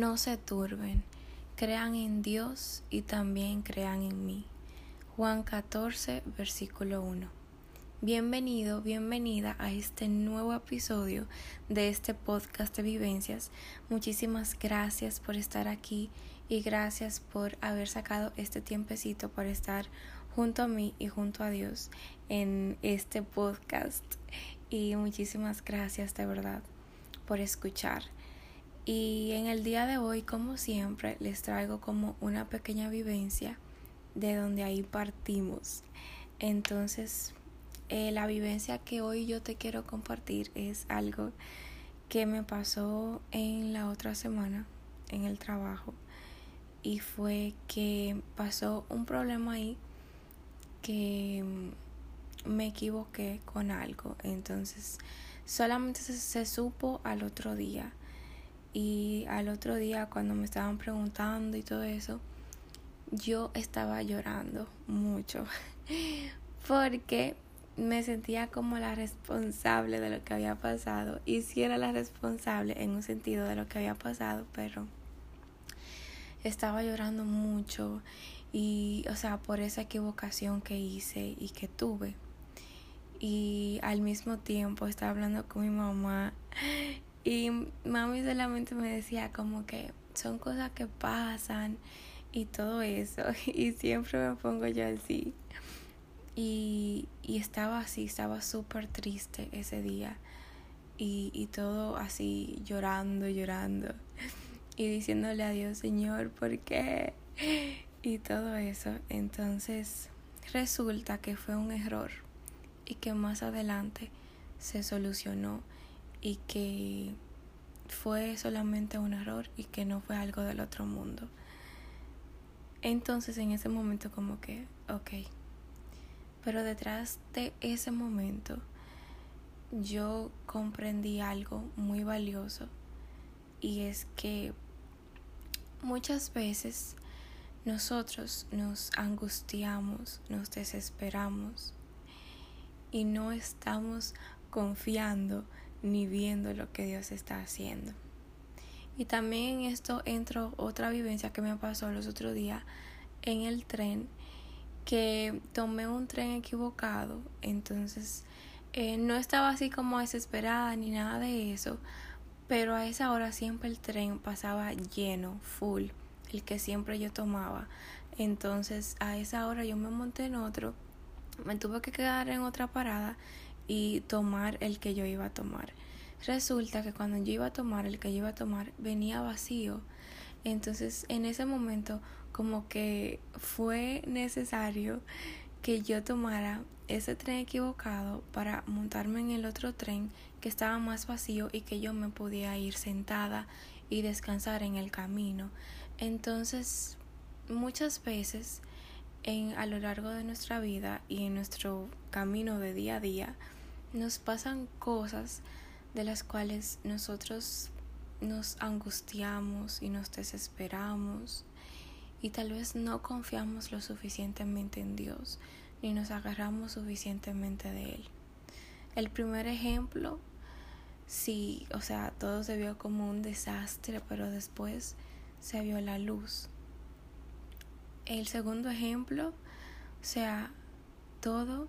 no se turben, crean en Dios y también crean en mí. Juan 14, versículo 1. Bienvenido, bienvenida a este nuevo episodio de este podcast de vivencias. Muchísimas gracias por estar aquí y gracias por haber sacado este tiempecito para estar junto a mí y junto a Dios en este podcast. Y muchísimas gracias de verdad por escuchar. Y en el día de hoy, como siempre, les traigo como una pequeña vivencia de donde ahí partimos. Entonces, eh, la vivencia que hoy yo te quiero compartir es algo que me pasó en la otra semana en el trabajo. Y fue que pasó un problema ahí que me equivoqué con algo. Entonces solamente se supo al otro día y al otro día cuando me estaban preguntando y todo eso, yo estaba llorando mucho porque me sentía como la responsable de lo que había pasado y si era la responsable en un sentido de lo que había pasado, pero estaba llorando mucho y o sea, por esa equivocación que hice y que tuve. Y al mismo tiempo estaba hablando con mi mamá y mami solamente me decía como que son cosas que pasan y todo eso. Y siempre me pongo yo así. Y, y estaba así, estaba súper triste ese día. Y, y todo así llorando, llorando. Y diciéndole a Dios, Señor, ¿por qué? Y todo eso. Entonces resulta que fue un error y que más adelante se solucionó y que fue solamente un error y que no fue algo del otro mundo. Entonces en ese momento como que, ok, pero detrás de ese momento yo comprendí algo muy valioso y es que muchas veces nosotros nos angustiamos, nos desesperamos y no estamos confiando ni viendo lo que Dios está haciendo. Y también en esto entró otra vivencia que me pasó los otros días en el tren, que tomé un tren equivocado, entonces eh, no estaba así como desesperada ni nada de eso, pero a esa hora siempre el tren pasaba lleno, full, el que siempre yo tomaba. Entonces a esa hora yo me monté en otro, me tuve que quedar en otra parada y tomar el que yo iba a tomar. Resulta que cuando yo iba a tomar el que yo iba a tomar venía vacío. Entonces en ese momento como que fue necesario que yo tomara ese tren equivocado para montarme en el otro tren que estaba más vacío y que yo me podía ir sentada y descansar en el camino. Entonces, muchas veces en a lo largo de nuestra vida y en nuestro camino de día a día nos pasan cosas de las cuales nosotros nos angustiamos y nos desesperamos y tal vez no confiamos lo suficientemente en Dios ni nos agarramos suficientemente de Él. El primer ejemplo, sí, o sea, todo se vio como un desastre, pero después se vio la luz. El segundo ejemplo, o sea, todo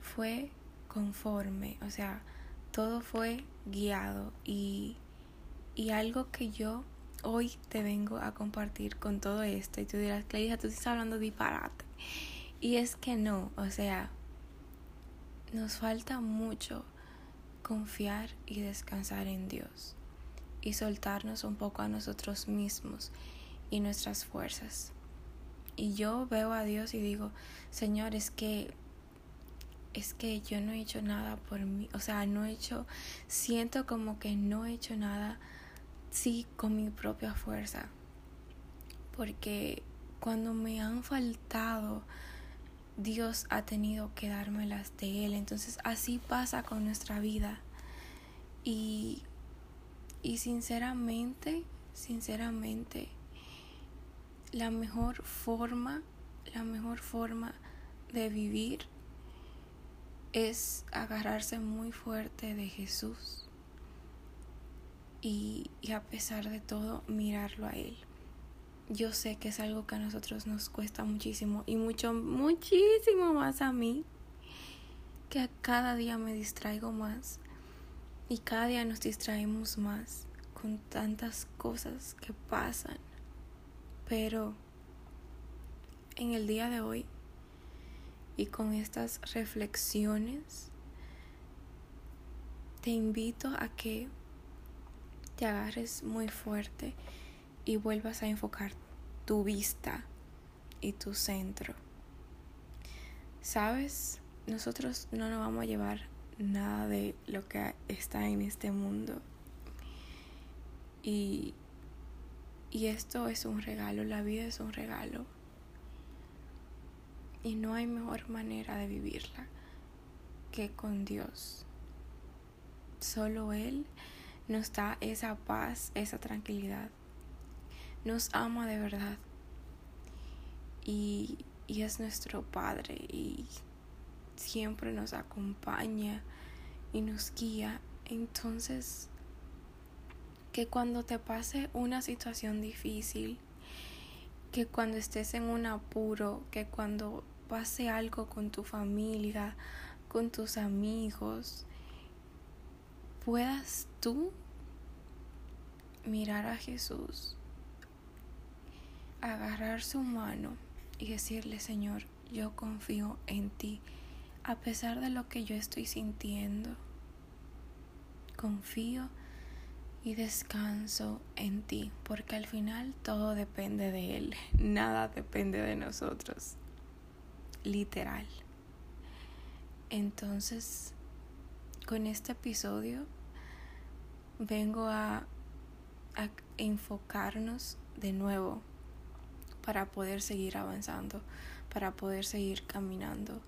fue conforme, o sea, todo fue guiado y, y algo que yo hoy te vengo a compartir con todo esto y tú dirás, Clarisa, tú estás hablando disparate. Y es que no, o sea, nos falta mucho confiar y descansar en Dios y soltarnos un poco a nosotros mismos y nuestras fuerzas. Y yo veo a Dios y digo, Señor, es que es que yo no he hecho nada por mí, o sea, no he hecho, siento como que no he hecho nada, sí, con mi propia fuerza, porque cuando me han faltado, Dios ha tenido que dármelas de Él, entonces así pasa con nuestra vida, y, y sinceramente, sinceramente, la mejor forma, la mejor forma de vivir es agarrarse muy fuerte de Jesús y, y a pesar de todo mirarlo a Él. Yo sé que es algo que a nosotros nos cuesta muchísimo y mucho, muchísimo más a mí, que cada día me distraigo más y cada día nos distraemos más con tantas cosas que pasan. Pero en el día de hoy y con estas reflexiones, te invito a que te agarres muy fuerte y vuelvas a enfocar tu vista y tu centro. Sabes, nosotros no nos vamos a llevar nada de lo que está en este mundo. Y, y esto es un regalo, la vida es un regalo. Y no hay mejor manera de vivirla que con Dios. Solo Él nos da esa paz, esa tranquilidad. Nos ama de verdad. Y, y es nuestro Padre y siempre nos acompaña y nos guía. Entonces, que cuando te pase una situación difícil, que cuando estés en un apuro, que cuando pase algo con tu familia, con tus amigos, puedas tú mirar a Jesús, agarrar su mano y decirle, Señor, yo confío en ti, a pesar de lo que yo estoy sintiendo. Confío y descanso en ti, porque al final todo depende de Él, nada depende de nosotros, literal. Entonces, con este episodio vengo a, enfocarnos de nuevo para poder seguir avanzando, para poder seguir caminando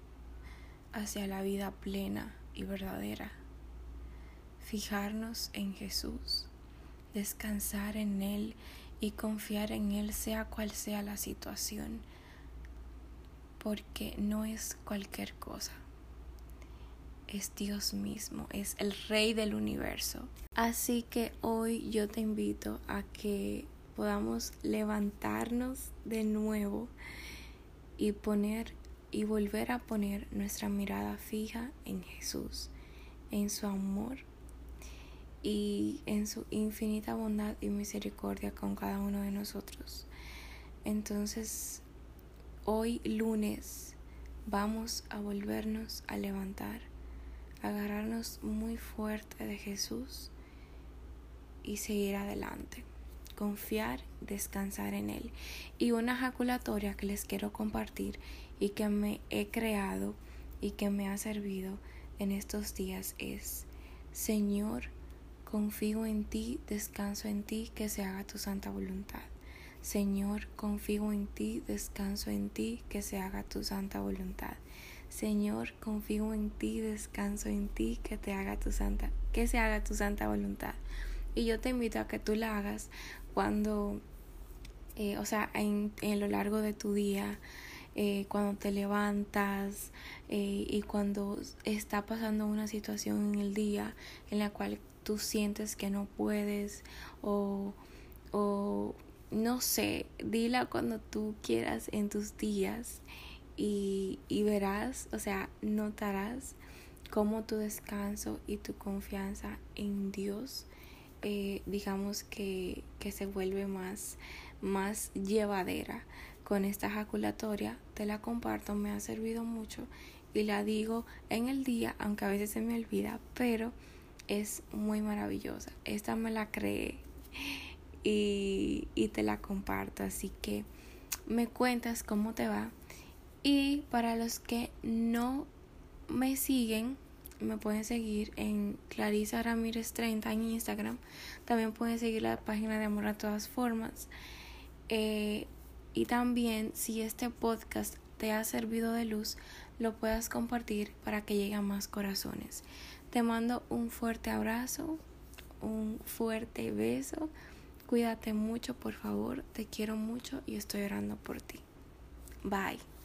hacia la vida plena y verdadera. Fijarnos en Jesús, descansar en Él y confiar en Él sea cual sea la situación, porque no es cualquier cosa. Es Dios mismo, es el Rey del universo. Así que hoy yo te invito a que podamos levantarnos de nuevo y poner y volver a poner nuestra mirada fija en Jesús, en su amor y en su infinita bondad y misericordia con cada uno de nosotros. Entonces, hoy lunes vamos a volvernos a levantar, agarrarnos muy fuerte de Jesús y seguir adelante confiar, descansar en Él. Y una jaculatoria que les quiero compartir y que me he creado y que me ha servido en estos días es, Señor, confío en ti, descanso en ti, que se haga tu santa voluntad. Señor, confío en ti, descanso en ti, que se haga tu santa voluntad. Señor, confío en ti, descanso en ti, que te haga tu santa, que se haga tu santa voluntad. Y yo te invito a que tú la hagas cuando, eh, o sea, en, en, lo largo de tu día, eh, cuando te levantas eh, y cuando está pasando una situación en el día en la cual tú sientes que no puedes o, o no sé, dila cuando tú quieras en tus días y, y verás, o sea, notarás cómo tu descanso y tu confianza en Dios eh, digamos que, que, se vuelve más, más llevadera. Con esta ejaculatoria te la comparto, me ha servido mucho y la digo en el día, aunque a veces se me olvida, pero es muy maravillosa. Esta me la creé y, y te la comparto, así que me cuentas cómo te va. Y para los que no me siguen, me pueden seguir en Clarisa Ramírez 30 en Instagram. También pueden seguir la página de Amor a todas formas. Eh, y también si este podcast te ha servido de luz, lo puedas compartir para que llegue a más corazones. Te mando un fuerte abrazo, un fuerte beso. Cuídate mucho, por favor. Te quiero mucho y estoy orando por ti. Bye.